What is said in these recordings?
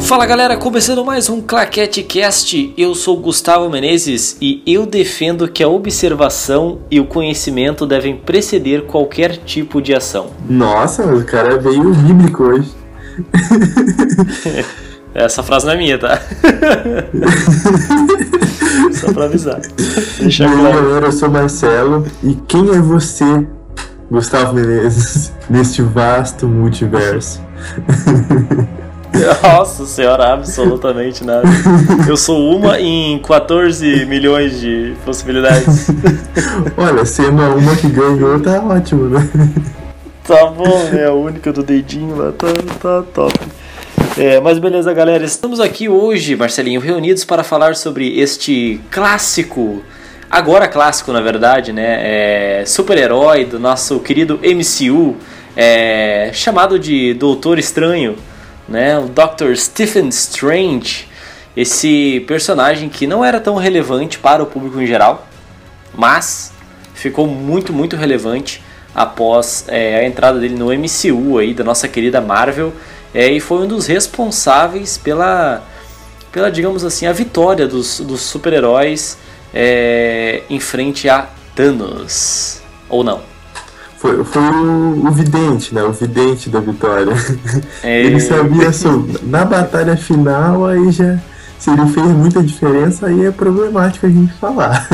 Fala galera, começando mais um Claquete Cast. Eu sou Gustavo Menezes e eu defendo que a observação e o conhecimento devem preceder qualquer tipo de ação. Nossa, o cara veio bíblico hoje. Essa frase não é minha, tá? Só pra avisar. Deixa claro. galera, eu sou Marcelo e quem é você, Gustavo Menezes, neste vasto multiverso? Nossa senhora, absolutamente nada. Eu sou uma em 14 milhões de possibilidades. Olha, sendo a uma que ganhou, tá ótimo, né? Tá bom, né? A única do dedinho lá tá, tá top. É, mas beleza, galera. Estamos aqui hoje, Marcelinho, reunidos para falar sobre este clássico, agora clássico na verdade, né? É, Super-herói do nosso querido MCU, é, chamado de Doutor Estranho né? O Dr. Stephen Strange, esse personagem que não era tão relevante para o público em geral, mas ficou muito, muito relevante após é, a entrada dele no MCU aí, da nossa querida Marvel, é, e foi um dos responsáveis pela, pela digamos assim, a vitória dos, dos super-heróis é, em frente a Thanos. Ou não? Foi, foi o, o, vidente, né? O vidente da vitória. É... Ele sabia sobre. Na batalha final, aí já. Se ele fez muita diferença, aí é problemático a gente falar.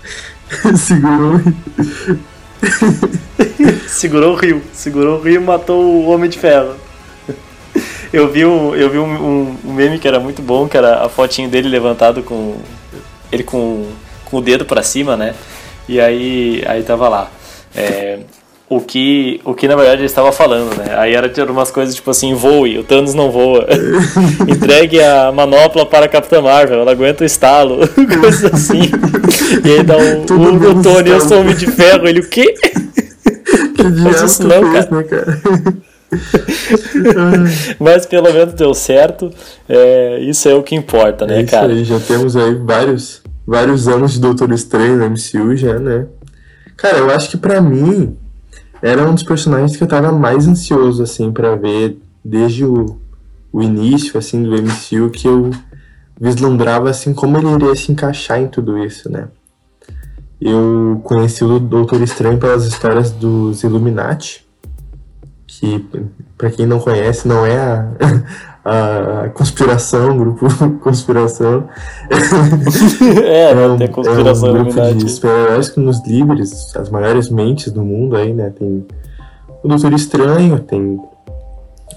Segurou. Segurou o rio. Segurou o rio e matou o Homem de Ferro. Eu vi, um, eu vi um, um, um, meme que era muito bom, que era a fotinho dele levantado com. Ele com, com o dedo para cima, né? E aí, aí tava lá. É, o que, o que na verdade ele estava falando, né? Aí era umas coisas tipo assim, voe, o Thanos não voa. Entregue a manopla para a Capitã Marvel, ela aguenta o estalo, coisas assim. E aí dá o, o, o Tony, eu sou homem de ferro, ele o quê? Que Mas isso não, fez, cara. Né, cara? Mas pelo menos deu certo. É, isso é o que importa, né, é cara? Aí, já temos aí vários, vários anos de Doutor Estranho no MCU já, né? Cara, eu acho que para mim era um dos personagens que eu tava mais ansioso, assim, para ver desde o, o início, assim, do MCU, que eu vislumbrava, assim, como ele iria se encaixar em tudo isso, né? Eu conheci o Doutor Estranho pelas histórias dos Illuminati, que, para quem não conhece, não é a, a conspiração, grupo conspiração. é, é um, tem conspiração é um grupo de super-heróis que nos livres, as maiores mentes do mundo aí, né? Tem o Doutor Estranho, tem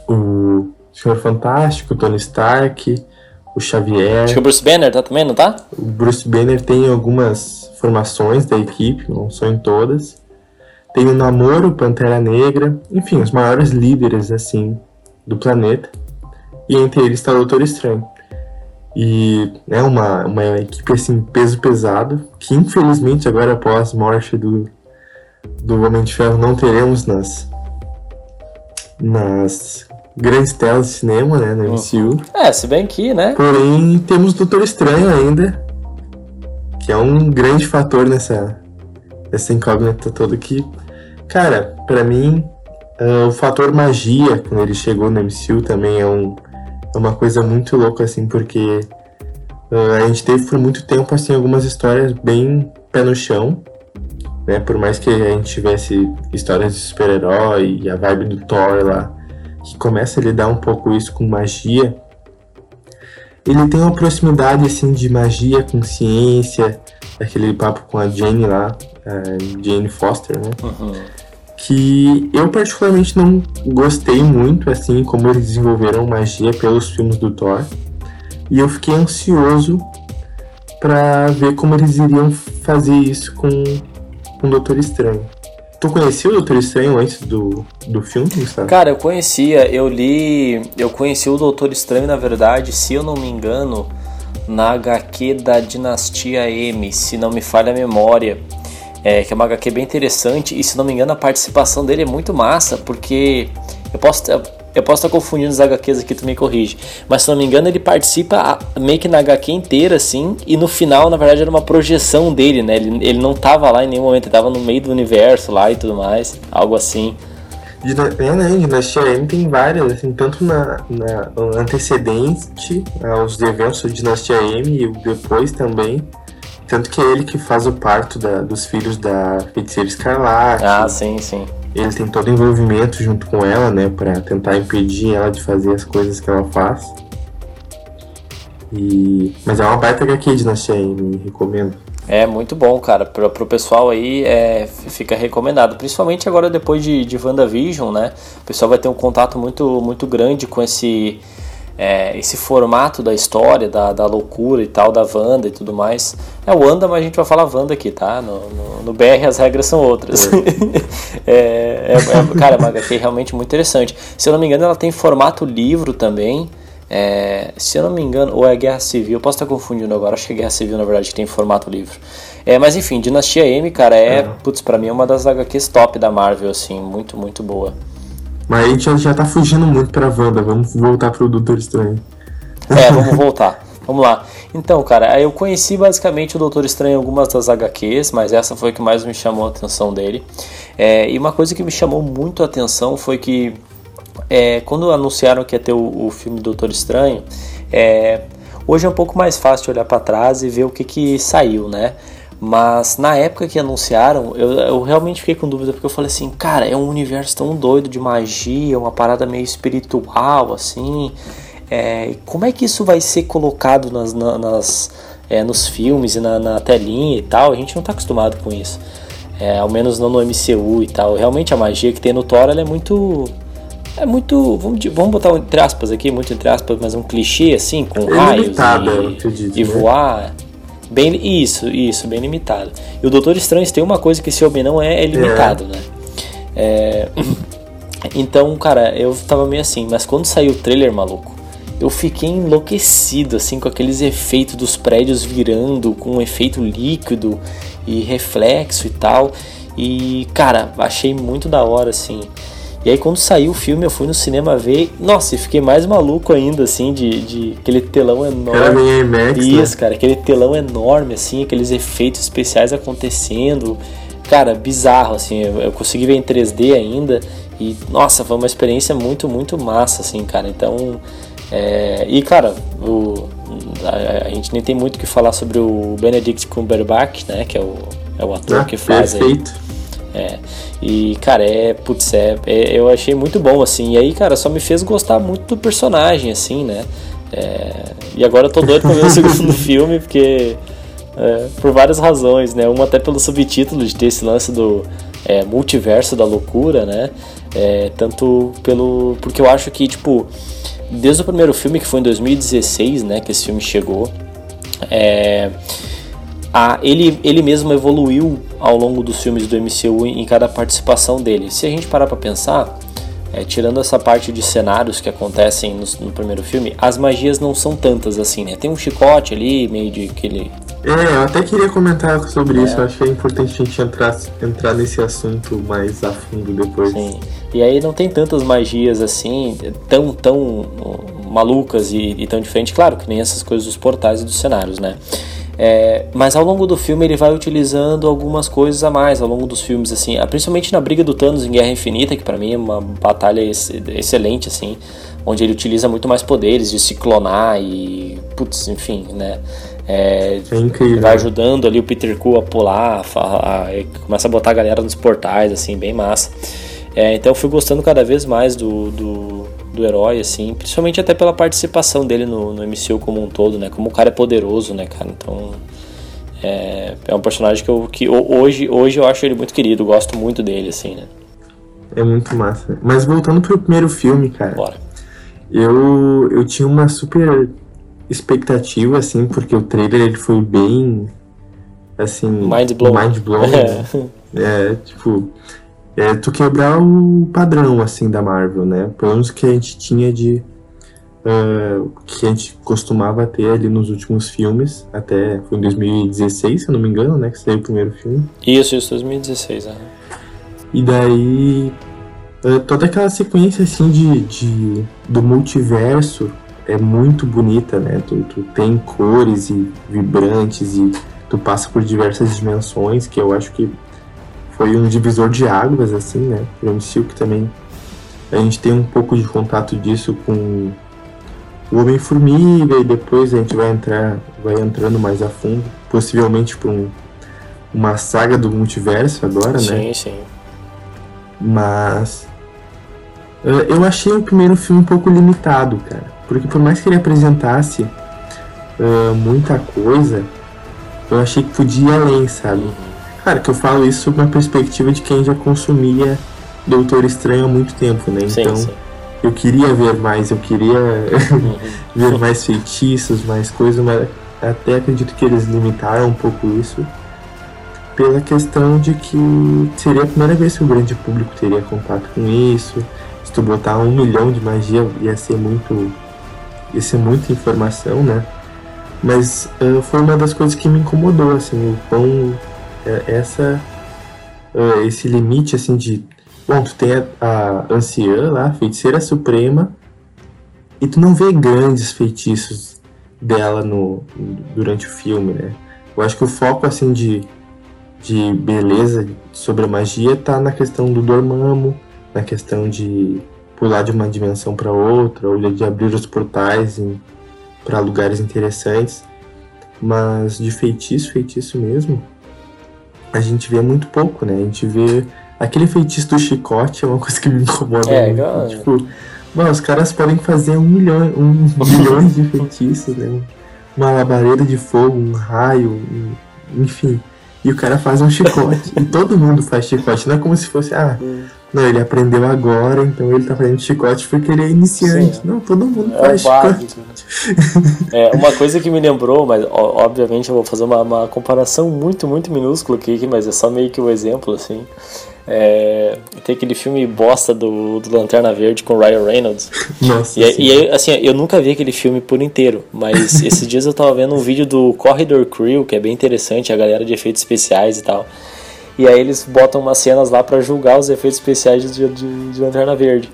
o Senhor Fantástico, o Tony Stark, o Xavier. Acho que o Bruce Banner tá também, não tá? O Bruce Banner tem algumas formações da equipe, não são em todas. Tem o Namoro, Pantera Negra, enfim, os maiores líderes, assim, do planeta e entre eles está o Doutor Estranho. E é uma, uma equipe assim, peso pesado, que infelizmente agora após a morte do, do Homem de Ferro não teremos nas, nas grandes telas de cinema, né, no MCU. É, se bem que, né? Porém, temos o Doutor Estranho ainda, que é um grande fator nessa, nessa incógnita toda que, cara, para mim, uh, o fator magia, quando ele chegou no MCU, também é um é uma coisa muito louca, assim, porque uh, a gente teve por muito tempo, assim, algumas histórias bem pé no chão, né? Por mais que a gente tivesse histórias de super-herói e a vibe do Thor lá, que começa a lidar um pouco isso com magia, ele tem uma proximidade, assim, de magia com ciência, aquele papo com a Jane lá, a Jane Foster, né? Uhum que eu particularmente não gostei muito, assim, como eles desenvolveram magia pelos filmes do Thor. E eu fiquei ansioso para ver como eles iriam fazer isso com, com o Doutor Estranho. Tu conhecia o Doutor Estranho antes do, do filme, Gustavo? Cara, eu conhecia, eu li. Eu conheci o Doutor Estranho, na verdade, se eu não me engano, na HQ da Dinastia M, se não me falha a memória é, que é uma HQ bem interessante e se não me engano a participação dele é muito massa, porque eu posso Eu posso estar confundindo os HQs aqui, tu me corrige. Mas se não me engano, ele participa meio que na HQ inteira, assim. E no final, na verdade, era uma projeção dele, né? Ele, ele não tava lá em nenhum momento, ele tava no meio do universo lá e tudo mais. Algo assim. É, né? Dinastia M tem várias, assim, tanto na, na antecedente aos eventos de Dinastia M e depois também. Tanto que é ele que faz o parto da, dos filhos da feiticeira Escarlate. Ah, sim, sim. Ele tem todo o envolvimento junto com ela, né? Pra tentar impedir ela de fazer as coisas que ela faz. E... Mas é uma baita HQ de Dinastia M, recomendo. É muito bom, cara. Pro, pro pessoal aí é, fica recomendado. Principalmente agora depois de, de WandaVision, né? O pessoal vai ter um contato muito, muito grande com esse, é, esse formato da história, da, da loucura e tal, da Wanda e tudo mais. É o Wanda, mas a gente vai falar Wanda aqui, tá? No, no, no BR as regras são outras. É. é, é, cara, é uma HQ realmente muito interessante. Se eu não me engano, ela tem formato livro também. É, se eu não me engano, ou é Guerra Civil, eu posso estar confundindo agora, acho que é Guerra Civil na verdade que tem formato livro. É, mas enfim, Dinastia M, cara, é, uhum. putz, pra mim é uma das HQs top da Marvel, assim, muito, muito boa. Mas a gente já, tá fugindo muito pra Wanda, vamos voltar pro Doutor Estranho. É, vamos voltar. Vamos lá. Então, cara, eu conheci basicamente o Doutor Estranho em algumas das HQs, mas essa foi a que mais me chamou a atenção dele. É, e uma coisa que me chamou muito a atenção foi que é, quando anunciaram que ia ter o, o filme Doutor Estranho, é, hoje é um pouco mais fácil olhar para trás e ver o que, que saiu, né? Mas na época que anunciaram, eu, eu, realmente fiquei com dúvida, porque eu falei assim, cara, é um universo tão doido de magia, uma parada meio espiritual, assim. É, como é que isso vai ser colocado nas, nas é, nos filmes e na, na, telinha e tal? A gente não tá acostumado com isso. É, ao menos não no MCU e tal. Realmente a magia que tem no Thor é muito é muito. Vamos, vamos botar entre aspas aqui, muito entre aspas, mas um clichê assim, com é raios limitado, e, acredito, e né? Bem, isso, isso, bem limitado. E o Doutor Estranho tem uma coisa que esse homem não é, é limitado, é. né? É, então, cara, eu tava meio assim, mas quando saiu o trailer, maluco, eu fiquei enlouquecido, assim, com aqueles efeitos dos prédios virando, com um efeito líquido e reflexo e tal. E, cara, achei muito da hora, assim. E aí quando saiu o filme eu fui no cinema ver, nossa, e fiquei mais maluco ainda, assim, de, de aquele telão enorme. Era IMAX, né? Isso, né? cara, aquele telão enorme, assim, aqueles efeitos especiais acontecendo. Cara, bizarro, assim, eu, eu consegui ver em 3D ainda. E, nossa, foi uma experiência muito, muito massa, assim, cara. Então, é... e, cara, o, a, a, gente nem tem muito o que falar sobre o Benedict Cumberbatch, né, que é o, é o ator ah, que faz perfeito. aí. É. E, cara, é. Putz, é, é, eu achei muito bom, assim. E aí, cara, só me fez gostar muito do personagem, assim, né? É, e agora eu tô doido pra ver o segundo filme, porque. É, por várias razões, né? Uma até pelo subtítulo de ter esse lance do é, multiverso da loucura, né? É, tanto pelo. Porque eu acho que, tipo, desde o primeiro filme, que foi em 2016, né? Que esse filme chegou. É a, ele, ele mesmo evoluiu ao longo dos filmes do MCU em, cada participação dele. Se a gente parar para pensar, é, tirando essa parte de cenários que acontecem no, no, primeiro filme, as magias não são tantas assim, né? Tem um chicote ali, meio de aquele. É, eu até queria comentar sobre é. isso. Eu acho que é importante a gente entrar, entrar nesse assunto mais a fundo depois. Sim. E aí não tem tantas magias assim, tão, tão malucas e, e tão diferentes, claro, que nem essas coisas dos portais e dos cenários, né? É, mas ao longo do filme ele vai utilizando algumas coisas a mais ao longo dos filmes, assim, ah, principalmente na briga do Thanos em Guerra Infinita, que para mim é uma batalha ex excelente, assim, onde ele utiliza muito mais poderes de se clonar e, putz, enfim, né? É, é. Vai ajudando ali o Peter Quill a pular, a, a, a, começa a botar a galera nos portais, assim, bem massa. É, então eu fui gostando cada vez mais do, do do herói, assim, principalmente até pela participação dele no, no MCU como um todo, né? Como o cara é poderoso, né, cara? Então. É, é um personagem que, eu, que hoje, hoje eu acho ele muito querido, gosto muito dele, assim, né? É muito massa. Mas voltando pro primeiro filme, cara. Bora. Eu, eu tinha uma super expectativa, assim, porque o trailer ele foi bem. Assim. Mind blown. Mind blown. É. é, tipo é tu quebrar o padrão assim da Marvel, né? Pelo menos que a gente tinha de uh, que a gente costumava ter ali nos últimos filmes, até foi em 2016, se eu não me engano, né, que saiu o primeiro filme. Isso, isso, 2016, é. E daí Uh, toda aquela sequência assim de, de do multiverso é muito bonita, né? Tu, tu tem cores e vibrantes e tu passa por diversas dimensões, que eu acho que foi um divisor de águas, assim, né? O Silk também. A gente tem um pouco de contato disso com o Homem-Formiga e depois a gente vai entrar, vai entrando mais a fundo, possivelmente para um, uma saga do multiverso agora, sim, né? Sim, sim. Mas eh, eu achei o primeiro filme um pouco limitado, cara. Porque por mais que ele apresentasse uh, muita coisa, eu achei que podia ir além, sabe? Cara, que eu falo isso uma perspectiva de quem já consumia Doutor Estranho há muito tempo, né? Sim, então, sim. eu queria ver mais, eu queria ver mais feitiços, mais coisas, mas até acredito que eles limitaram um pouco isso pela questão de que seria a primeira vez que o grande público teria contato com isso. Se tu botar um milhão de magia ia ser muito. ia ser muita informação, né? Mas uh, foi uma das coisas que me incomodou, assim, o quão uh, essa. Uh, esse limite assim de. Bom, tu tem a, a anciã lá, a feiticeira suprema, e tu não vê grandes feitiços dela no, durante o filme, né? Eu acho que o foco assim de de beleza sobre a magia tá na questão do Dormammu, na questão de pular de uma dimensão para outra, ou de abrir os portais para lugares interessantes. Mas de feitiço, feitiço mesmo, a gente vê muito pouco, né? A gente vê aquele feitiço do chicote é uma coisa que me incomoda é, muito. Igual... Tipo, mano, os caras podem fazer um milhão, um milhões de feitiços, né? Uma labareda de fogo, um raio, um, enfim. E o cara faz um chicote. e todo mundo faz chicote. Não é como se fosse, ah, hum. não, ele aprendeu agora, então ele tá fazendo chicote porque ele é iniciante. Sim. Não, todo mundo é faz chicote. é, uma coisa que me lembrou, mas ó, obviamente eu vou fazer uma, uma, comparação muito, muito minúscula aqui, mas é só meio que o um exemplo, assim. É, tem aquele filme bosta do, do Lanterna Verde com Ryan Reynolds. Nossa, e, e assim, eu nunca vi aquele filme por inteiro, mas esses dias eu tava vendo um vídeo do Corridor Crew, que é bem interessante, a galera de efeitos especiais e tal. E aí eles botam umas cenas lá para julgar os efeitos especiais de, de, de Lanterna Verde.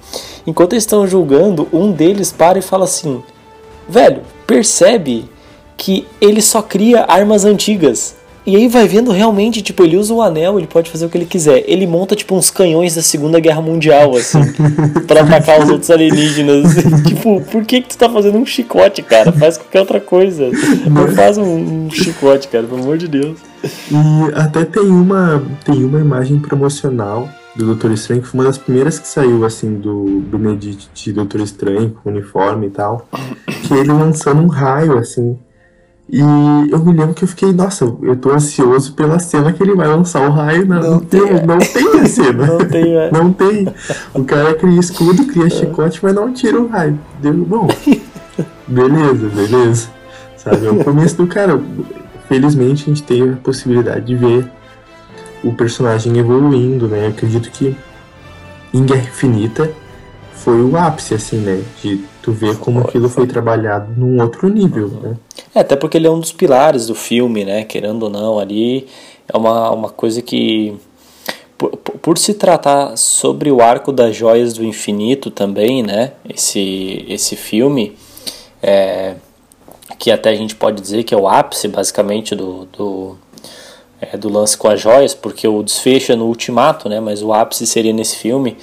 Enquanto eles estão julgando, um deles para e fala assim: Velho, percebe que ele só cria armas antigas. E aí vai vendo realmente, tipo, ele usa o anel, ele pode fazer o que ele quiser. Ele monta, tipo, uns canhões da Segunda Guerra Mundial, assim, para atacar os outros alienígenas. tipo, por que que tu tá fazendo um chicote, cara? Faz qualquer outra coisa. Não faz um, um chicote, cara, pelo amor de Deus. E até tem uma, tem uma imagem promocional do Doutor Estranho, que foi uma das primeiras que saiu, assim, do Benedict de Doutor Estranho, com uniforme e tal, que ele lançando um raio, assim, e eu me lembro que eu fiquei, nossa, eu tô ansioso pela cena que ele vai lançar o raio. Não, não, tem, não tem a cena. não tem, é. Não tem. O cara cria escudo, cria chicote, mas não tira o raio. Deu, bom, beleza, beleza. Sabe, é o começo do cara. Felizmente a gente tem a possibilidade de ver o personagem evoluindo, né? Eu acredito que em Guerra Infinita foi o ápice, assim, né? De tu ver como aquilo foi. foi trabalhado num outro nível, uhum. né? É, até porque ele é um dos pilares do filme, né? Querendo ou não, ali é uma, uma coisa que. Por, por se tratar sobre o arco das joias do infinito também, né? Esse, esse filme, é, que até a gente pode dizer que é o ápice, basicamente, do, do, é, do lance com as joias, porque o desfecho é no ultimato, né? Mas o ápice seria nesse filme.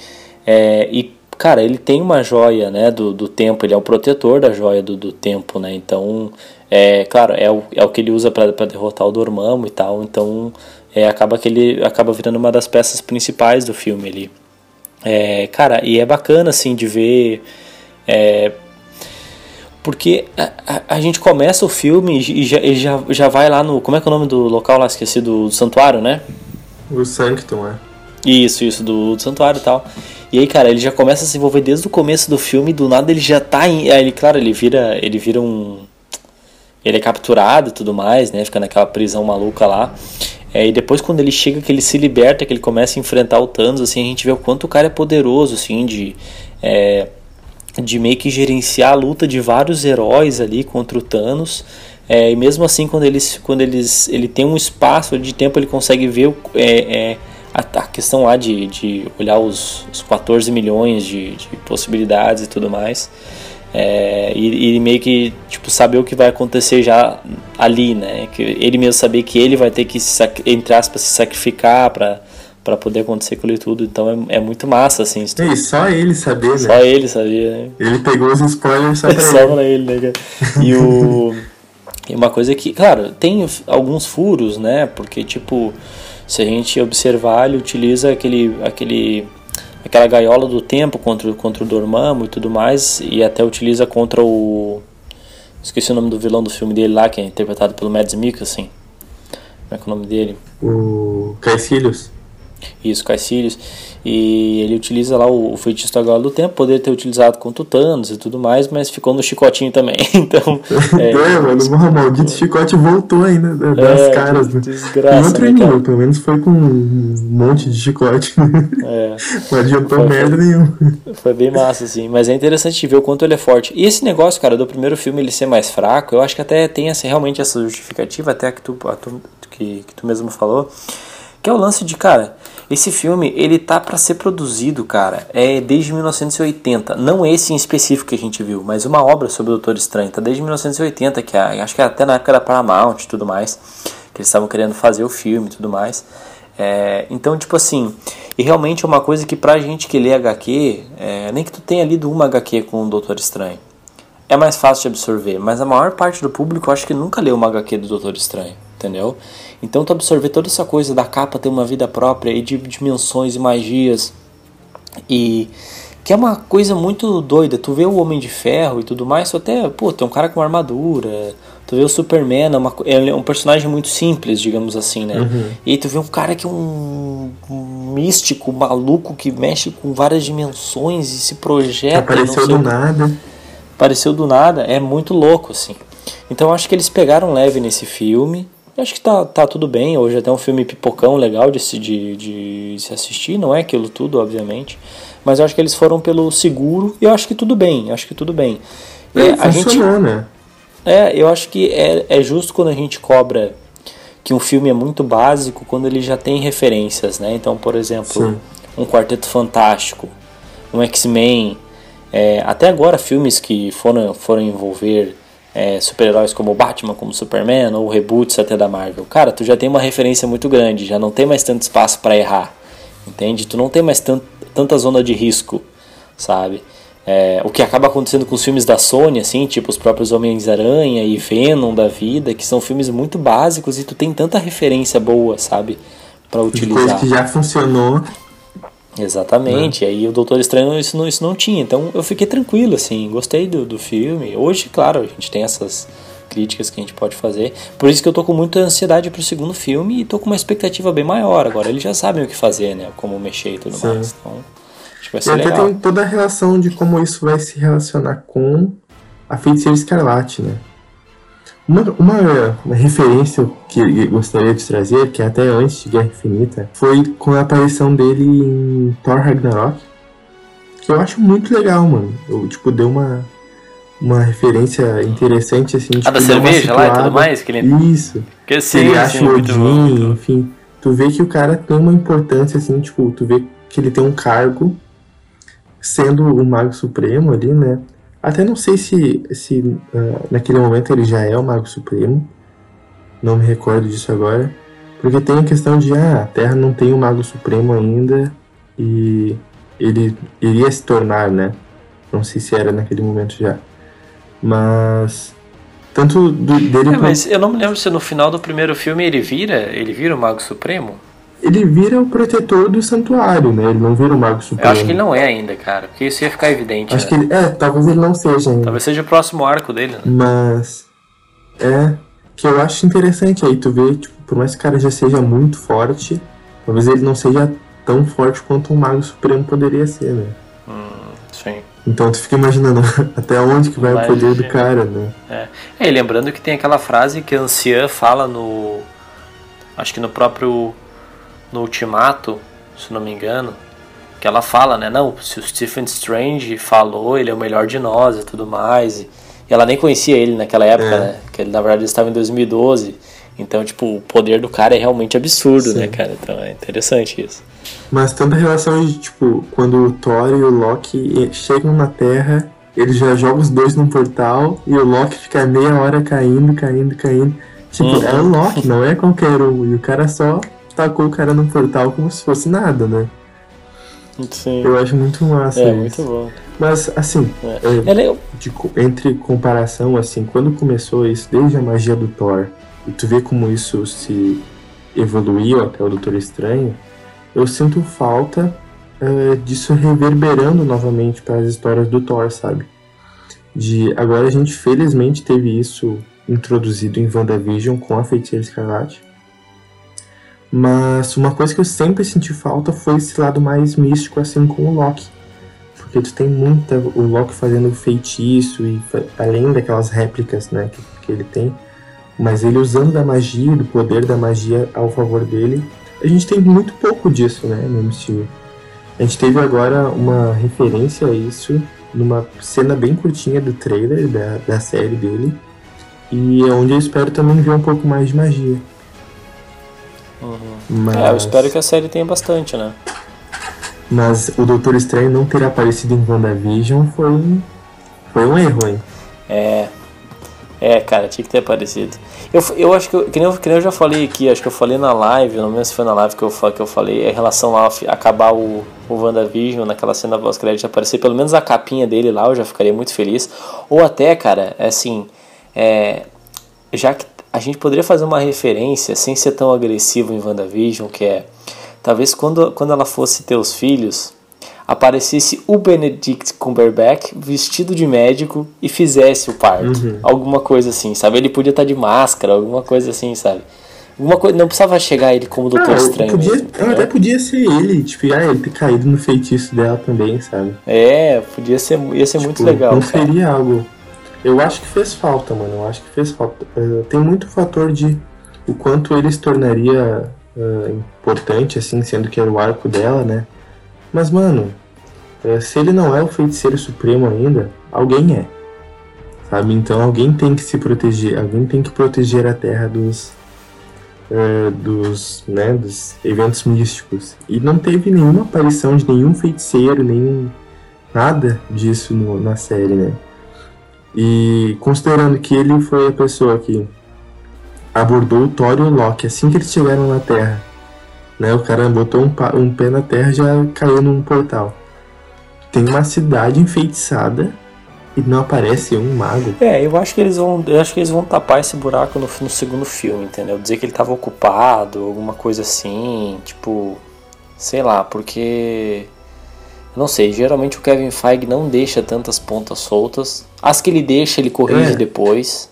É, e cara, ele tem uma joia, né, do, do tempo, ele é o protetor da joia do, do tempo, né, então, é, claro, é o, é o que ele usa para derrotar o Dormammu e tal, então, é, acaba que ele acaba virando uma das peças principais do filme ali. É, cara, e é bacana, assim, de ver, é, porque a, a, a, gente começa o filme e já, e já, já vai lá no, como é que é o nome do local lá, esqueci, do, do santuário, né? O Sanctum, é. Isso, isso, do, do santuário e tal. E aí, cara, ele já começa a se envolver desde o começo do filme, do nada ele já tá em. Aí, ele, claro, ele vira. Ele vira um. Ele é capturado e tudo mais, né? Fica naquela prisão maluca lá. É, e depois quando ele chega, que ele se liberta, que ele começa a enfrentar o Thanos, assim, a gente vê o quanto o cara é poderoso, assim, de. É, de meio que gerenciar a luta de vários heróis ali contra o Thanos. É, e mesmo assim, quando, eles, quando eles, ele tem um espaço de tempo, ele consegue ver é, é a, a questão lá de, de olhar os, os 14 milhões de, de possibilidades e tudo mais. É, e, e, meio que tipo saber o que vai acontecer já ali, né? Que ele mesmo saber que ele vai ter que entre aspas se sacrificar para para poder acontecer com ele tudo. Então é, é muito massa assim. E só ele sabia, né? Só ele sabia. Né? Ele pegou os spoilers só pra só ele. pra ele, né? E o e uma coisa que, claro, tem alguns furos, né? Porque tipo se a gente observar, ele utiliza aquele aquele aquela gaiola do tempo contra, contra o Dormammu e tudo mais, e até utiliza contra o. Esqueci o nome do vilão do filme dele lá, que é interpretado pelo Mads Mikkelsen. Como é que é o nome dele? O Caecilius. Isso, Caecilius. E ele utiliza lá o, o feitiço da Gola do Tempo, poderia ter utilizado com Tutanos e tudo mais, mas ficou no chicotinho também. Então. É, é mano, o maldito chicote voltou ainda das é, caras. Né? Desgraça. Em outro né, pelo menos foi com um monte de chicote. É. Não adiantou foi, merda nenhuma. Foi bem massa, assim. Mas é interessante ver o quanto ele é forte. E esse negócio, cara, do primeiro filme ele ser mais fraco, eu acho que até tem essa, realmente essa justificativa, até que tu, tu que, que tu mesmo falou, que é o lance de, cara esse filme, ele tá para ser produzido, cara, é desde 1980. Não esse em específico que a gente viu, mas uma obra sobre o Doutor Estranho. Tá desde 1980, que é, acho que até na época da Paramount e tudo mais, que eles estavam querendo fazer o filme e tudo mais. É, então, tipo assim, e realmente é uma coisa que pra gente que lê HQ, é, nem que tu tenha lido uma HQ com o Doutor Estranho, é mais fácil de absorver, mas a maior parte do público acho que nunca leu uma HQ do Doutor Estranho, entendeu? Então tu absorver toda essa coisa da capa ter uma vida própria e de dimensões e magias e que é uma coisa muito doida. Tu vê o Homem de Ferro e tudo mais, tu até, pô, tem um cara com uma armadura. Tu vê o Superman, é, uma, é um personagem muito simples, digamos assim, né? Uhum. E aí tu vê um cara que é um, um, místico, maluco, que mexe com várias dimensões e se projeta. Apareceu do nada. Apareceu do nada, é muito louco, assim. Então eu acho que eles pegaram leve nesse filme. Acho que tá, tá tudo bem. Hoje é até um filme pipocão legal de se, de, de se assistir. Não é aquilo tudo, obviamente. Mas eu acho que eles foram pelo seguro e eu acho que tudo bem. Acho que tudo bem. É, a gente, né? É, eu acho que é, é justo quando a gente cobra que um filme é muito básico quando ele já tem referências, né? Então, por exemplo, Sim. um Quarteto Fantástico, um X-Men, é, até agora filmes que foram, foram envolver é, super-heróis como Batman, como Superman, ou reboots até da Marvel. Cara, tu já tem uma referência muito grande, já não tem mais tanto espaço para errar, entende? Tu não tem mais tant, tanta zona de risco, sabe? É, o que acaba acontecendo com os filmes da Sony, assim, tipo os próprios Homens-Aranha e Venom da vida, que são filmes muito básicos e tu tem tanta referência boa, sabe? para utilizar. Coisa que já funcionou Exatamente, né? aí o Doutor Estranho isso não, isso não tinha, então eu fiquei tranquilo, assim, gostei do, do filme. Hoje, claro, a gente tem essas críticas que a gente pode fazer, por isso que eu tô com muita ansiedade pro segundo filme e tô com uma expectativa bem maior. Agora, eles já sabem o que fazer, né, como mexer e tudo Sim. mais, então acho que vai ser e legal. até tem toda a relação de como isso vai se relacionar com a Feiticeira Escarlate, né? Uma, uma, referência que eu gostaria de trazer, que é até antes de Guerra Infinita, foi com a aparição dele em Thor Ragnarok, que eu acho muito legal, mano. Eu, tipo, deu uma, uma referência interessante, assim. Tipo, ah, da cerveja lá e tudo mais? Que ele... Isso. Que sim, ele acha sim, o Odin, enfim. Tu vê que o cara tem uma importância, assim, tipo, tu vê que ele tem um cargo sendo o Mago Supremo ali, né? Até não sei se, se uh, naquele momento ele já é o Mago Supremo. Não me recordo disso agora. Porque tem a questão de, ah, a Terra não tem o Mago Supremo ainda e ele iria se tornar, né? Não sei se era naquele momento já. Mas. Tanto do, dele. É, mas eu não me lembro se no final do primeiro filme ele vira. Ele vira o Mago Supremo? Ele vira o protetor do santuário, né? Ele não vira o Mago Supremo. Eu acho que ele não é ainda, cara, porque isso ia ficar evidente. Acho né? que ele, é, talvez ele não seja ainda. Talvez seja o próximo arco dele, né? Mas é que eu acho interessante aí tu vê, tipo, por mais que o cara já seja muito forte, talvez ele não seja tão forte quanto um Mago Supremo poderia ser, né? Hum, sim. Então tu fica imaginando até onde que vai Mas, o poder do cara, né? É. é, e lembrando que tem aquela frase que a anciã fala no. Acho que no próprio no Ultimato, se não me engano, que ela fala, né? Não, se o Stephen Strange falou, ele é o melhor de nós e tudo mais. E, ela nem conhecia ele naquela época, é. né? Que ele na verdade estava em 2012. Então, tipo, o poder do cara é realmente absurdo, Sim. né, cara? Então é interessante isso. Mas tanta relação de, tipo, quando o Thor e o Loki chegam na Terra, ele já joga os dois num portal e o Loki fica meia hora caindo, caindo, caindo. Tipo, uhum. é o Loki, não é qualquer um. E o cara só tacou o cara no portal como se fosse nada, né? Sim. Eu acho muito massa. É, isso. muito bom. Mas, assim, é. É, é de, entre comparação, assim, quando começou isso, desde a magia do Thor, e tu vê como isso se evoluiu até o Doutor Estranho, eu sinto falta uh, disso reverberando novamente para as histórias do Thor, sabe? De agora a gente felizmente teve isso introduzido em WandaVision com a Feiticeira Escarlate. Mas uma coisa que eu sempre senti falta foi esse lado mais místico assim com o Loki. Porque tu tem muita o Loki fazendo feitiço e além daquelas réplicas, né, que, que ele tem, mas ele usando da magia, do poder da magia ao favor dele. A gente tem muito pouco disso, né, no MCU. A gente teve agora uma referência a isso numa cena bem curtinha do trailer da, da série dele. E é onde eu espero também ver um pouco mais de magia. Uhum. Mas... É, eu espero que a série tenha bastante, né? Mas o Doutor Estranho não ter aparecido em WandaVision foi, foi um erro, hein? É. É, cara, tinha que ter aparecido. Eu, eu acho que, eu, que, nem eu, que nem eu já falei aqui, acho que eu falei na live, não lembro se foi na live que eu, que eu falei, em relação a acabar o, o WandaVision, naquela cena da voz crédito aparecer, pelo menos a capinha dele lá, eu já ficaria muito feliz. Ou até, cara, é assim, é, já que a gente poderia fazer uma referência, sem ser tão agressivo em WandaVision, que é, talvez quando, quando ela fosse ter os filhos, aparecesse o Benedict Cumberbatch vestido de médico e fizesse o parto. Uhum. Alguma coisa assim, sabe? Ele podia estar de máscara, alguma coisa assim, sabe? Alguma coisa, não precisava chegar ele como Doutor ah, Estranho. Podia, mesmo, até podia ser ele, tipo, ah, ele ter caído no feitiço dela também, sabe? É, podia ser, ia ser tipo, muito legal. Não seria algo. Eu acho que fez falta, mano. Eu acho que fez falta. Uh, tem muito fator de o quanto ele se tornaria uh, importante, assim, sendo que era o arco dela, né? Mas, mano, é, se ele não é o feiticeiro supremo ainda, alguém é. Sabe? Então alguém tem que se proteger, alguém tem que proteger a Terra dos. Dos, né, dos eventos místicos. E não teve nenhuma aparição de nenhum feiticeiro, nenhum. nada disso no, na série, né? E considerando que ele foi a pessoa que abordou o Thor e o Loki assim que eles chegaram na Terra né? O cara botou um, um pé na terra e já caiu num portal. Tem uma cidade enfeitiçada e não aparece um mago. É, eu acho que eles vão, eu acho que eles vão tapar esse buraco no, no segundo filme, entendeu? Dizer que ele estava ocupado, alguma coisa assim, tipo, sei lá, porque não sei, geralmente o Kevin Feige não deixa tantas pontas soltas. As que ele deixa, ele corrige é. depois.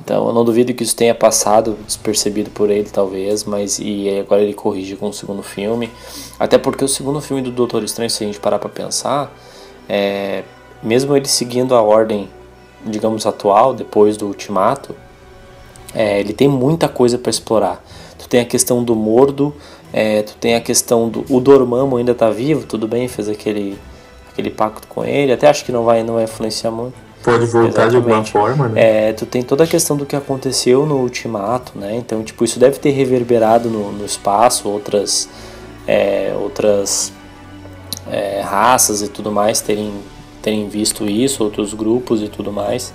Então eu não duvido que isso tenha passado despercebido por ele, talvez, mas e agora ele corrige com o segundo filme. Até porque o segundo filme do Doutor Estranho, se a gente parar pra pensar, é, mesmo ele seguindo a ordem, digamos, atual, depois do Ultimato, é, ele tem muita coisa para explorar. Tu tem a questão do Mordo, é, tu tem a questão do. O Dormammu ainda tá vivo, tudo bem, fez aquele, aquele pacto com ele, até acho que não vai, não vai influenciar muito pode voltar Exatamente. de alguma forma, né? É, tu tem toda a questão do que aconteceu no Ultimato, né? Então, tipo, isso deve ter reverberado no, no espaço, outras, é, outras é, raças e tudo mais terem, terem visto isso, outros grupos e tudo mais.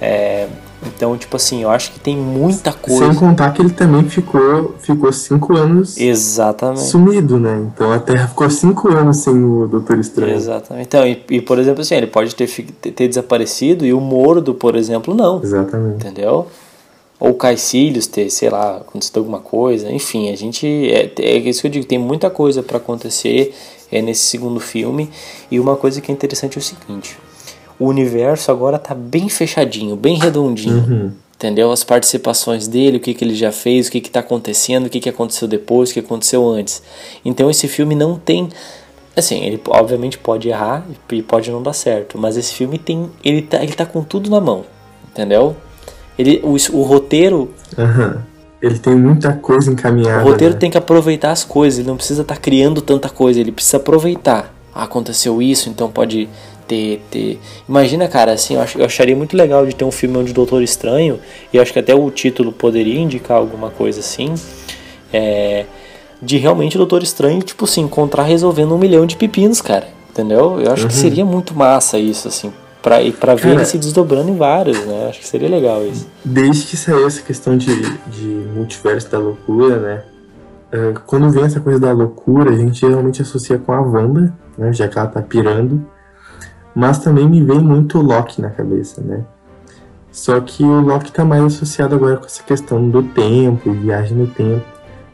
É, então, tipo assim, eu acho que tem muita coisa. Sem contar que ele também ficou, ficou cinco anos Exatamente. sumido, né? Então a Terra ficou cinco anos sem o Doutor Estranho. Exatamente. Então, e, e por exemplo, assim, ele pode ter, ter desaparecido e o Mordo, por exemplo, não. Exatamente. Entendeu? Ou o Caecilius ter, sei lá, acontecido alguma coisa. Enfim, a gente. É, é isso que eu digo, tem muita coisa para acontecer é, nesse segundo filme. E uma coisa que é interessante é o seguinte o universo agora tá bem fechadinho, bem redondinho. Uhum. Entendeu? As participações dele, o que, que ele já fez, o que está acontecendo, o que, que aconteceu depois, o que aconteceu antes. Então esse filme não tem. Assim, ele obviamente pode errar e pode não dar certo, mas esse filme tem. Ele tá, ele tá com tudo na mão. Entendeu? Ele, o, o roteiro. Uhum. Ele tem muita coisa encaminhada. O roteiro né? tem que aproveitar as coisas, ele não precisa estar tá criando tanta coisa, ele precisa aproveitar. Ah, aconteceu isso, então pode ter, ter. Imagina, cara, assim, eu, ach, eu acharia muito legal de ter um filme onde o Doutor Estranho, e acho que até o título poderia indicar alguma coisa assim. É, de realmente o Doutor Estranho, tipo assim, encontrar resolvendo um milhão de pepinos, cara. Entendeu? Eu acho uhum. que seria muito massa isso, assim. Pra, e pra ver ele se desdobrando em vários, né? Acho que seria legal isso. Desde que saiu essa questão de, de multiverso da loucura, né? Uh, quando vem essa coisa da loucura, a gente geralmente associa com a Wanda, né? Já que ela tá pirando. Mas também me vem muito o Loki na cabeça, né? Só que o Loki tá mais associado agora com essa questão do tempo, viagem no tempo.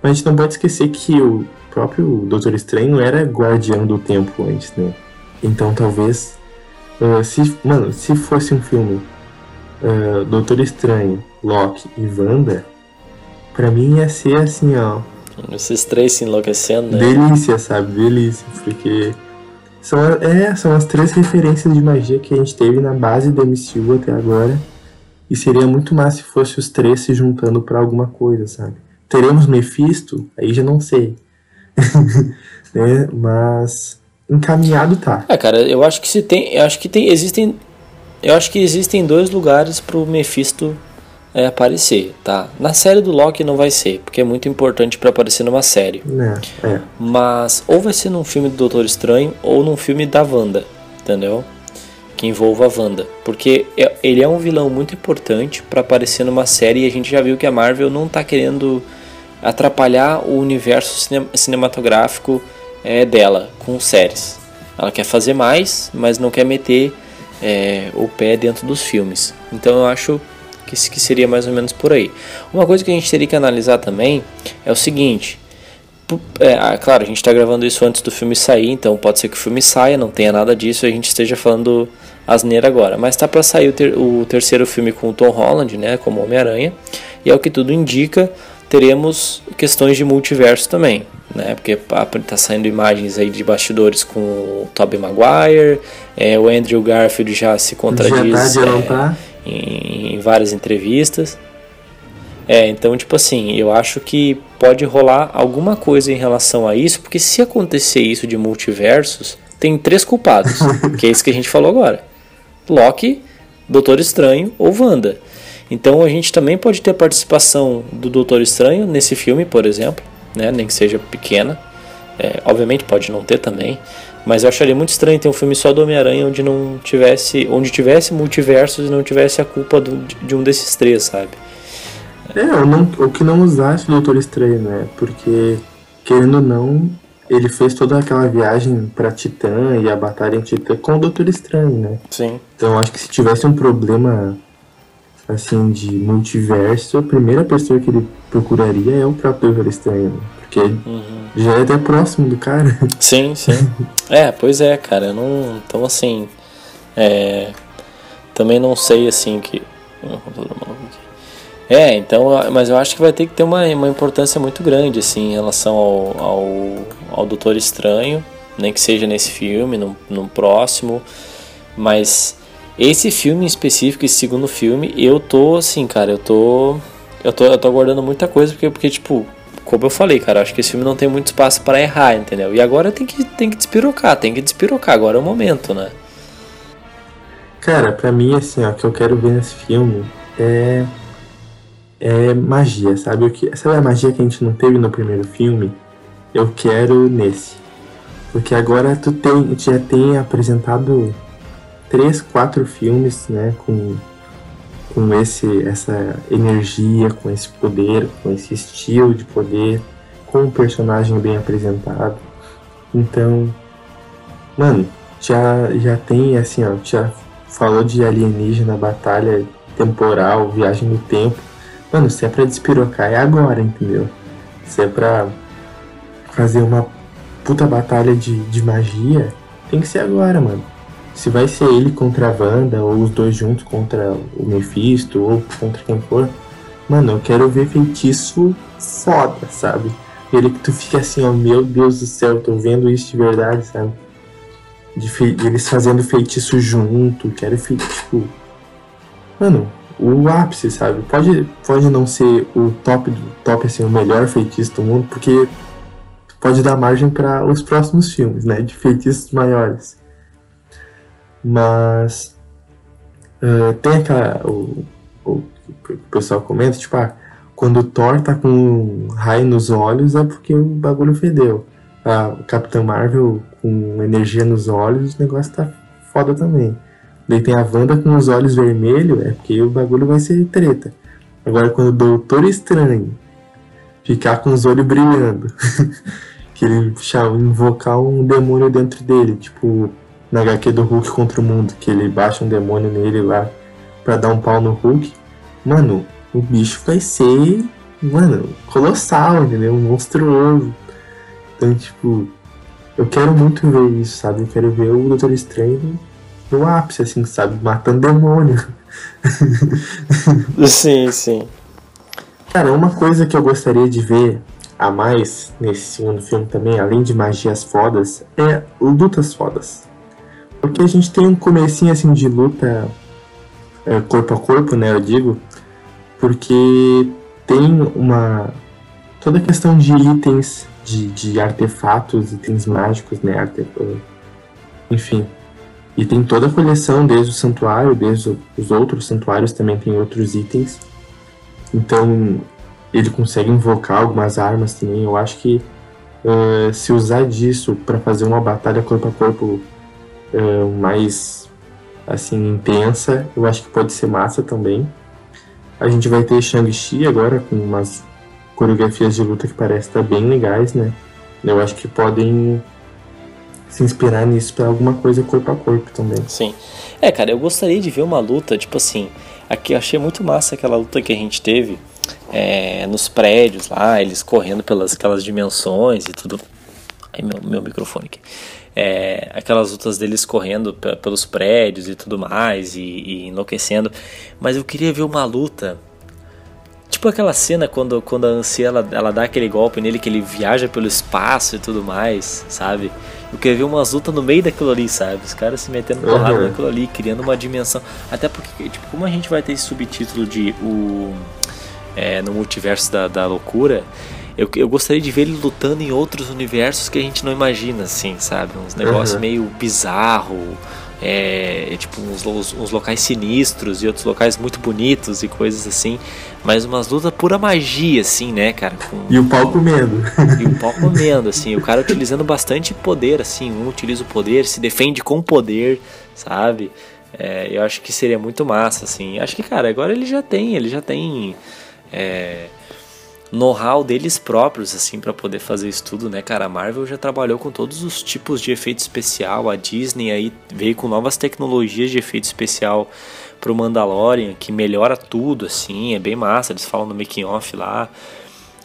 Mas a gente não pode esquecer que o próprio Doutor Estranho era guardião do tempo antes, né? Então talvez. Uh, se, mano, se fosse um filme uh, Doutor Estranho, Loki e Wanda, pra mim ia ser assim, ó. Esses três se enlouquecendo, né? Delícia, sabe? Delícia, porque são, é, são as três referências de magia que a gente teve na base do MCU até agora. E seria muito mais se fosse os três se juntando para alguma coisa, sabe? Teremos Mephisto? Aí já não sei. né? Mas encaminhado tá. É, cara, eu acho que se tem, eu acho que tem, existem, eu acho que existem dois lugares pro Mephisto é, aparecer, tá? Na série do Loki não vai ser, porque é muito importante para aparecer numa série. É, é. Mas ou vai ser num filme do Doutor Estranho ou num filme da Wanda, entendeu? que envolva a Wanda, porque é, ele é um vilão muito importante para aparecer numa série e a gente já viu que a Marvel não está querendo atrapalhar o universo cinematográfico é, dela com séries. Ela quer fazer mais, mas não quer meter é, o pé dentro dos filmes. Então eu acho que, que seria mais ou menos por aí. Uma coisa que a gente teria que analisar também é o seguinte: é, ah, claro, a gente está gravando isso antes do filme sair, então pode ser que o filme saia, não tenha nada disso, e a gente esteja falando asneira agora. Mas tá para sair o, ter, o, terceiro filme com o Tom Holland, né, como Homem-Aranha, e é o que tudo indica, teremos questões de multiverso também, né, porque tá saindo imagens aí de bastidores com o Tobey Maguire, é, o Andrew Garfield já se contradiz já tá, é, tá. Em, em várias entrevistas. É, então, tipo assim, eu acho que pode rolar alguma coisa em relação a isso, porque se acontecer isso de multiversos, tem três culpados, que é isso que a gente falou agora: Loki, Doutor Estranho ou Wanda. Então a gente também pode ter a participação do Doutor Estranho nesse filme, por exemplo, né, nem que seja pequena. É, obviamente pode não ter também, mas eu acharia muito estranho ter um filme só do Homem-Aranha onde não tivesse, onde tivesse multiversos e não tivesse a culpa do, de um desses três, sabe? É, ou, não, ou que não usasse o Doutor Estranho, né? Porque, querendo ou não, ele fez toda aquela viagem para Titã e a batalha em Titã com o Doutor Estranho, né? Sim. Então acho que se tivesse um problema assim de multiverso, a primeira pessoa que ele procuraria é o próprio Doutor Estranho, né? porque uhum. já é até próximo do cara. Sim, sim. é, pois é, cara. Não, então assim, é, também não sei assim que é, então, mas eu acho que vai ter que ter uma, uma importância muito grande, assim, em relação ao, ao, ao Doutor Estranho, nem que seja nesse filme, no, no próximo, mas esse filme em específico, esse segundo filme, eu tô, assim, cara, eu tô, eu tô, eu tô aguardando muita coisa, porque, porque tipo, como eu falei, cara, acho que esse filme não tem muito espaço para errar, entendeu? E agora tem que, tem que despirocar, tem que despirocar, agora é o momento, né? Cara, pra mim, assim, ó, o que eu quero ver nesse filme é é magia, sabe? O que, sabe a magia que a gente não teve no primeiro filme? Eu quero nesse. Porque agora tu tem, já tem apresentado três, quatro filmes, né, com, com esse, essa energia, com esse poder, com esse estilo de poder, com um personagem bem apresentado. Então, mano, já, já tem assim, ó, já falou de alienígena, batalha temporal, viagem no tempo Mano, se é pra despirocar, é agora, entendeu? Se é pra fazer uma puta batalha de, de magia, tem que ser agora, mano. Se vai ser ele contra a Wanda, ou os dois juntos contra o Mephisto, ou contra quem for, mano, eu quero ver feitiço foda, sabe? Ele que tu fica assim, ó, meu Deus do céu, tô vendo isso de verdade, sabe? De, eles fazendo feitiço junto, quero feitiço, tipo. Mano, o ápice, sabe? Pode, pode não ser o top do top, assim, o melhor feitiço do mundo, porque pode dar margem para os próximos filmes, né? De feitiços maiores. Mas uh, tem aquela. O, o, o, pessoal comenta, tipo, ah, quando o Thor tá com um raio nos olhos é porque o bagulho fedeu. A ah, Capitã Marvel com energia nos olhos, o negócio tá foda também. Daí tem a Wanda com os olhos vermelhos, é porque o bagulho vai ser treta. Agora quando o Doutor Estranho ficar com os olhos brilhando, que ele invocar um demônio dentro dele, tipo na HQ do Hulk contra o mundo, que ele baixa um demônio nele lá pra dar um pau no Hulk. Mano, o bicho vai ser, mano, colossal, entendeu? Monstruoso. Então, tipo, eu quero muito ver isso, sabe? Eu quero ver o Doutor Estranho no ápice, assim, sabe? Matando demônio. sim, sim. Cara, uma coisa que eu gostaria de ver a mais nesse segundo filme também, além de magias fodas, é lutas fodas. Porque a gente tem um comecinho assim de luta é, corpo a corpo, né? Eu digo, porque tem uma toda a questão de itens, de, de artefatos, itens mágicos, né? Arte, enfim. E tem toda a coleção, desde o santuário, desde os outros santuários também tem outros itens. Então ele consegue invocar algumas armas também. Eu acho que uh, se usar disso para fazer uma batalha corpo a corpo uh, mais assim intensa, eu acho que pode ser massa também. A gente vai ter Shang-Chi agora com umas coreografias de luta que parecem estar bem legais, né? Eu acho que podem se inspirar nisso para alguma coisa corpo a corpo também. Sim. É, cara, eu gostaria de ver uma luta, tipo assim, aqui eu achei muito massa aquela luta que a gente teve é, nos prédios lá, eles correndo pelas aquelas dimensões e tudo. Ai, meu, meu microfone aqui é, aquelas lutas deles correndo pelos prédios e tudo mais, e, e, enlouquecendo. Mas eu queria ver uma luta. Tipo aquela cena quando, quando a Ancia ela, ela dá aquele golpe nele que ele viaja pelo espaço e tudo mais, sabe? Eu queria ver umas lutas no meio daquilo ali, sabe? Os caras se metendo porrada uhum. naquilo ali, criando uma dimensão. Até porque, tipo, como a gente vai ter esse subtítulo de o. É, no multiverso da, da loucura, eu, eu gostaria de ver ele lutando em outros universos que a gente não imagina, assim, sabe? Uns negócios uhum. meio bizarro, é, tipo uns, uns, locais sinistros e outros locais muito bonitos e coisas assim, mas umas lutas pura magia, assim, né, cara? Com, e o pau comendo. E o pau comendo, assim, o cara utilizando bastante poder, assim, um utiliza o poder, se defende com poder, sabe? É, eu acho que seria muito massa, assim. Acho que, cara, agora ele já tem, ele já tem. É, know-how deles próprios, assim, para poder fazer isso tudo, né, cara? A Marvel já trabalhou com todos os tipos de efeito especial, a Disney aí veio com novas tecnologias de efeito especial pro Mandalorian, que melhora tudo, assim, é bem massa, eles falam no making off lá.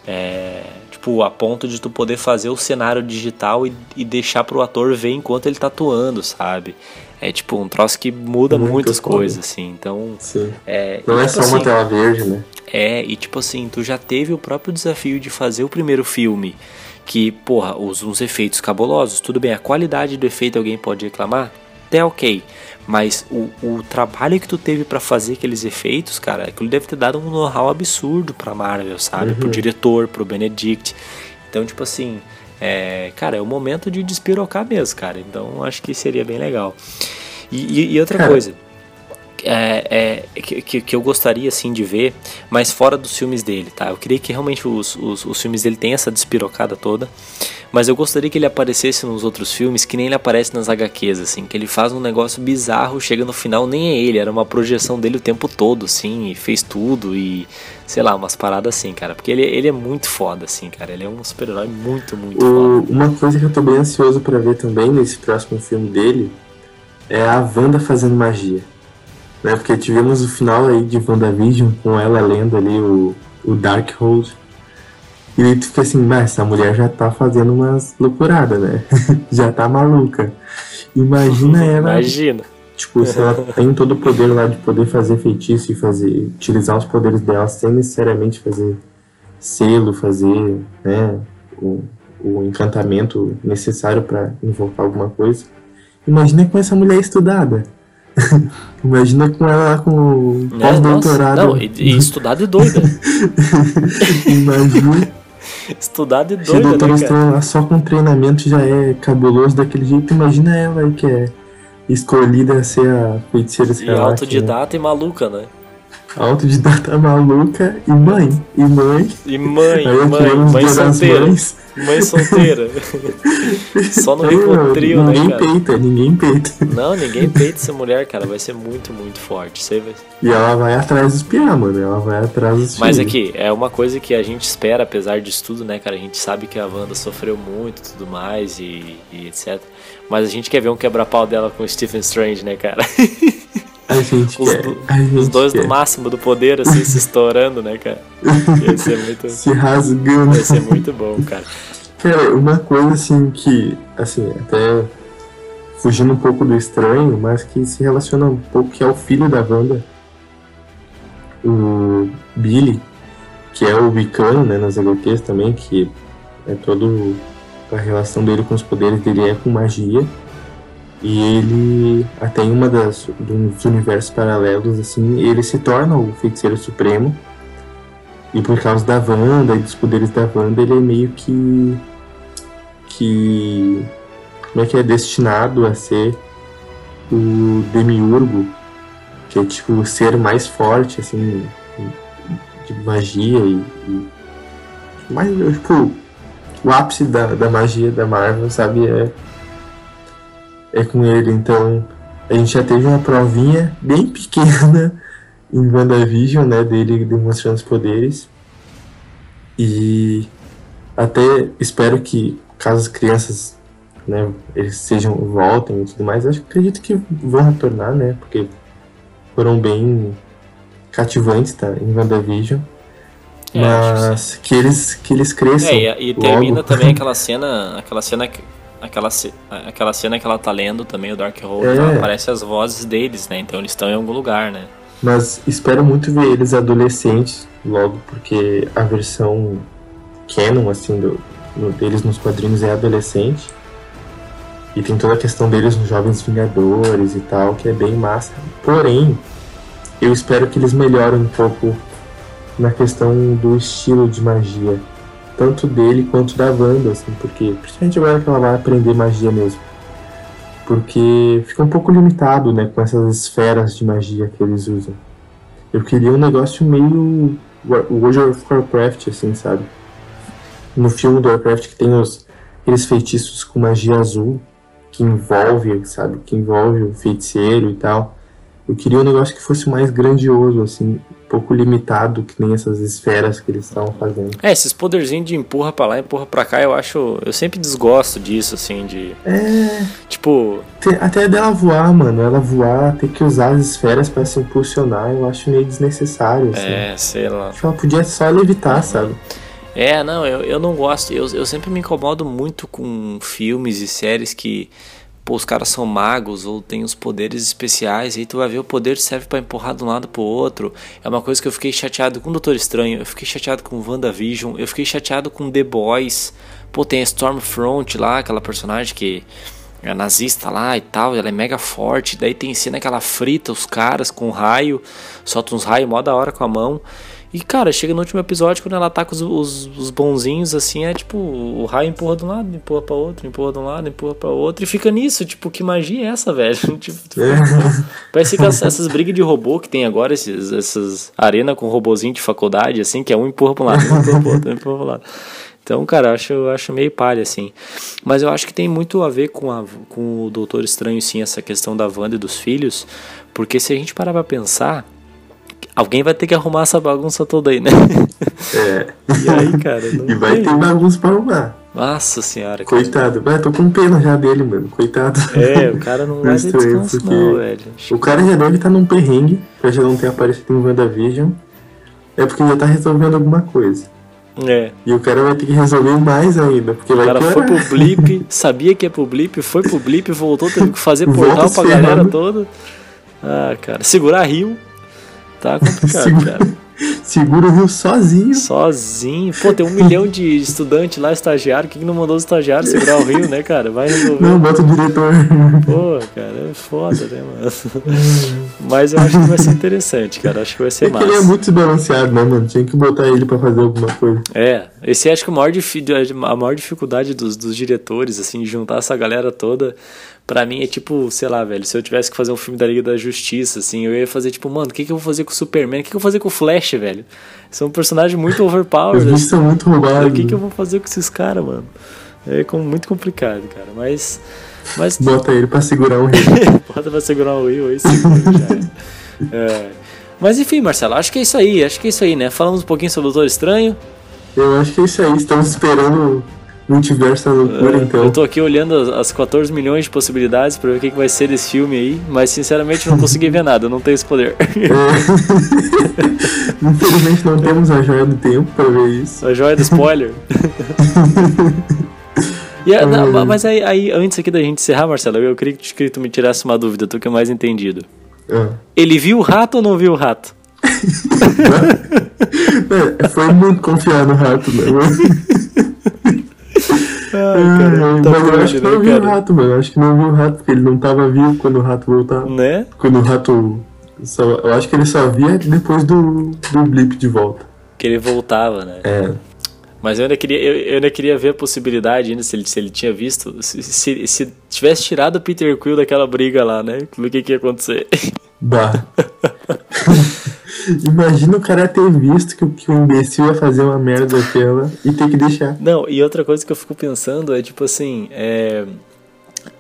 É, tipo, a ponto de tu poder fazer o cenário digital e, e deixar pro ator ver enquanto ele tá atuando, sabe? É tipo um troço que muda Muito muitas coisas, assim. Então. Sim. É, Não é tipo só assim, uma tela verde, né? É, e tipo assim, tu já teve o próprio desafio de fazer o primeiro filme. Que, porra, os uns efeitos cabulosos. Tudo bem, a qualidade do efeito alguém pode reclamar? Até ok. Mas o, o trabalho que tu teve para fazer aqueles efeitos, cara, aquilo deve ter dado um know-how absurdo pra Marvel, sabe? Uhum. Pro diretor, pro Benedict. Então, tipo assim, é, cara, é o momento de despirocar mesmo, cara. Então acho que seria bem legal. E, e, e outra cara. coisa. É, é, que, que eu gostaria assim de ver, mas fora dos filmes dele, tá? Eu queria que realmente os, os, os filmes dele tenham essa despirocada toda. Mas eu gostaria que ele aparecesse nos outros filmes que nem ele aparece nas HQs, assim, que ele faz um negócio bizarro, chega no final, nem é ele, era uma projeção dele o tempo todo, assim, e fez tudo e sei lá, umas paradas assim, cara. Porque ele, ele é muito foda, assim, cara. Ele é um super-herói muito, muito o, foda. Uma coisa que eu tô bem ansioso para ver também nesse próximo filme dele é a Wanda fazendo magia. Né? Porque tivemos o final aí de WandaVision com ela lendo ali o, o Darkhold. E tu fica assim, mas essa mulher já tá fazendo umas loucuradas, né? já tá maluca. Imagina ela. Imagina. Tipo, se ela tem todo o poder lá de poder fazer feitiço e fazer. utilizar os poderes dela sem necessariamente fazer selo, fazer, né? O, o encantamento necessário para invocar alguma coisa. Imagina com essa mulher estudada. Imagina com ela com é, pós-doutorado. Não, e, e estudado e doida. Imagina. Estudado e doida. Se a doutora né, só com treinamento já é cabuloso daquele jeito, imagina ela aí que é escolhida a ser a feiticeira E né? autodidata e maluca, né? Autodidata maluca e mãe. E mãe. E mãe, Aí mãe, mãe solteira. Mães. Mãe solteira. Só no Rivotril, né, Ninguém peita, ninguém peita. Não, ninguém peita essa mulher, cara. Vai ser muito, muito forte. Você vai... E ela vai atrás dos piá, mano. Ela vai atrás dos Mas filhos. aqui, é uma coisa que a gente espera, apesar disso tudo, né, cara? A gente sabe que a Wanda sofreu muito e tudo mais e, e etc. Mas a gente quer ver um quebra-pau dela com o Stephen Strange, né, cara? A gente Os, quer. do- a gente os dois quer. no máximo do poder, assim, se estourando, né, cara? Ia ser muito, Se rasgando. ia ser muito bom, cara. Cara, uma coisa assim que, assim, até fugindo um pouco do estranho, mas que se relaciona um pouco, que é o filho da Wanda, o Billy, que é o Wiccan, né, nas HQs também, que é todo a relação dele com os poderes dele é com magia. E ele, até em uma das dos universos paralelos, assim, ele se torna o feiticeiro supremo. E por causa da Wanda e dos poderes da Wanda, ele é meio que. que. como é que é? Destinado a ser o Demiurgo, que é tipo o ser mais forte, assim, de magia e. e mais, tipo, o ápice da, da magia da Marvel, sabe? É, é com ele. Então, a gente já teve uma provinha bem pequena em WandaVision, né? Dele demonstrando os poderes. E até espero que, caso as crianças, né, eles sejam, voltem e tudo mais, acho que acredito que vão retornar, né? Porque foram bem cativantes, tá? Em WandaVision. É, Mas que eles, que eles cresçam. É, e, e logo. termina também aquela cena, aquela cena que aquela, aquela cena que ela tá lendo também o Darkhold, É. lá aparece as vozes deles, né? Então eles estão em algum lugar, né? Mas espero muito ver eles adolescentes logo, porque a versão canon, assim, do, no- deles nos quadrinhos é adolescente. E tem toda a questão deles nos Jovens Vingadores e tal, que é bem massa. Porém, eu espero que eles melhorem um pouco na questão do estilo de magia. Tanto dele quanto da Wanda, assim, porque principalmente agora que ela vai aprender magia mesmo. Porque fica um pouco limitado, né, com essas esferas de magia que eles usam. Eu queria um negócio meio World of Warcraft, assim, sabe? No filme do Warcraft que tem os, aqueles feitiços com magia azul, que envolve, sabe? Que envolve o feiticeiro e tal. Eu queria um negócio que fosse mais grandioso, assim, pouco limitado, que nem essas esferas que eles estavam fazendo. É, esses poderzinhos de empurra pra lá, empurra pra cá, eu acho. Eu sempre desgosto disso, assim, de. É. Tipo, Até dela voar, mano, ela voar, ter que usar as esferas pra se impulsionar, eu acho meio desnecessário, assim. é, sei lá. Acho que ela podia só levitar, sabe? É, não, eu, eu não gosto. Eu, eu sempre me incomodo muito com filmes e séries que. Pô, os caras são magos ou têm os poderes especiais, e aí tu vai ver o poder serve pra empurrar de um lado pro outro. É uma coisa que eu fiquei chateado com o Doutor Estranho, eu fiquei chateado com WandaVision, eu fiquei chateado com The Boys. Pô, tem a Stormfront lá, aquela personagem que é nazista lá e tal, ela é mega forte. Daí tem cena que ela frita os caras com raio, solta uns raios mó da hora com a mão. E cara, chega no último episódio, quando ela ataca os, os, os bonzinhos, assim, é tipo, o raio empurra de um lado, empurra pra outro, empurra de um lado, empurra pra outro, e fica nisso, tipo, que magia é essa, velho? tipo, parece que as- essas brigas de robô que tem agora, esses, essas arena com robozinho de faculdade, assim, que é um empurra pra um lado, um empurra pro outro, um empurra pro lado. Então, cara, eu acho, eu acho meio palha, assim. Mas eu acho que tem muito a ver com, a, com o Doutor Estranho, sim, essa questão da Wanda e dos filhos. Porque se a gente parar pra pensar, alguém vai ter que arrumar essa bagunça toda aí, né? É. E aí, cara, E vai tem. ter bagunça pra arrumar. Nossa senhora, cara. Coitado. Vai, tô com pena já dele, mano. Coitado. É, o cara não vai ter descanso, não, velho. O cara já deve estar num perrengue, pra já não ter aparecido em WandaVision. É porque já tá resolvendo alguma coisa. É. E o cara vai ter que resolver mais ainda, porque O vai cara foi piorar. pro blip, sabia que ia pro blip, foi pro blip, voltou, teve que fazer Volta portal se pra galera toda. Ah, cara, segurar rio tá complicado, Segura- cara. Segura o rio sozinho. Sozinho. Pô, tem um milhão de estudantes lá, estagiário. Quem que não mandou os estagiários segurar o rio, né, cara? Vai resolver. Não, bota o diretor. Pô, cara, é foda, né, mano? Mas eu acho que vai ser interessante, cara. Acho que vai ser É que ele é massa. muito desbalanceado, né, mano? Tinha que botar ele pra fazer alguma coisa. É, esse acho que é o maior difi- a maior dificuldade dos, dos diretores, assim, de juntar essa galera toda Pra mim é tipo, sei lá, velho, se eu tivesse que fazer um filme da Liga da Justiça, assim, eu ia fazer tipo, mano, o que, que eu vou fazer com o Superman? O que, que eu vou fazer com o Flash, velho? São um personagem muito overpowered. Bichos assim. são muito roubados. O que, que eu vou fazer com esses caras, mano? É muito complicado, cara. Mas. Mas. Bota ele pra segurar um rio. Bota pra segurar o Will aí, segura, já é. É. Mas enfim, Marcelo, acho que é isso aí, acho que é isso aí, né? Falamos um pouquinho sobre o Doutor Estranho. Eu acho que é isso aí. Estamos esperando o multiverso da loucura, então. É, Eu tô aqui olhando as, as 14 milhões de possibilidades pra ver o que, que vai ser desse filme aí, mas sinceramente não consegui ver nada, eu não tenho esse poder. Infelizmente não temos a joia do tempo pra ver isso. A joia do spoiler. Não, mas aí, aí, antes aqui da gente encerrar, Marcelo, eu queria que tu- que tu me tirasse uma dúvida, tu que é mais entendido. Ah. Ele viu o rato ou não viu o rato? É, foi muito confiar no rato, né? Ai, cara, tá eu acho que né, não viu o rato, mano. Eu acho que não viu o rato, porque ele não tava vivo quando o rato voltava. Né? Quando o rato. Só, eu acho que ele só via depois do, do blip de volta. Que ele voltava, né? É. Mas eu ainda queria, eu, eu ainda queria ver a possibilidade ainda, se ele, se ele tinha visto, se, se, se tivesse tirado o Peter Quill daquela briga lá, né? O que, que ia acontecer? Bah. Imagina o cara ter visto que, o- que o imbecil ia fazer uma merda daquela e ter que deixar. Não, e outra coisa que eu fico pensando é tipo assim, é.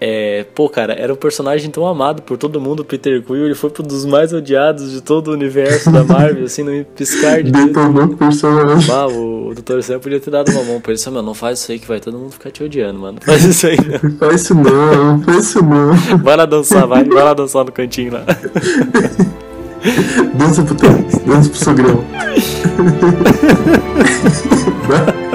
É, pô, cara, era um personagem tão amado por todo mundo, Peter Quill, ele foi um dos mais odiados de todo o universo da Marvel, assim, no piscar de dedo. Personagem. Ah, o, o Dr. Sam podia ter dado uma mão pra ele, só, meu, não faz isso aí que vai todo mundo ficar te odiando, mano. Faz isso aí, não. Faz isso não, faz isso não. Vai lá dançar, vai, vai lá dançar no cantinho lá. Dança pro teu, dança pro sogrão.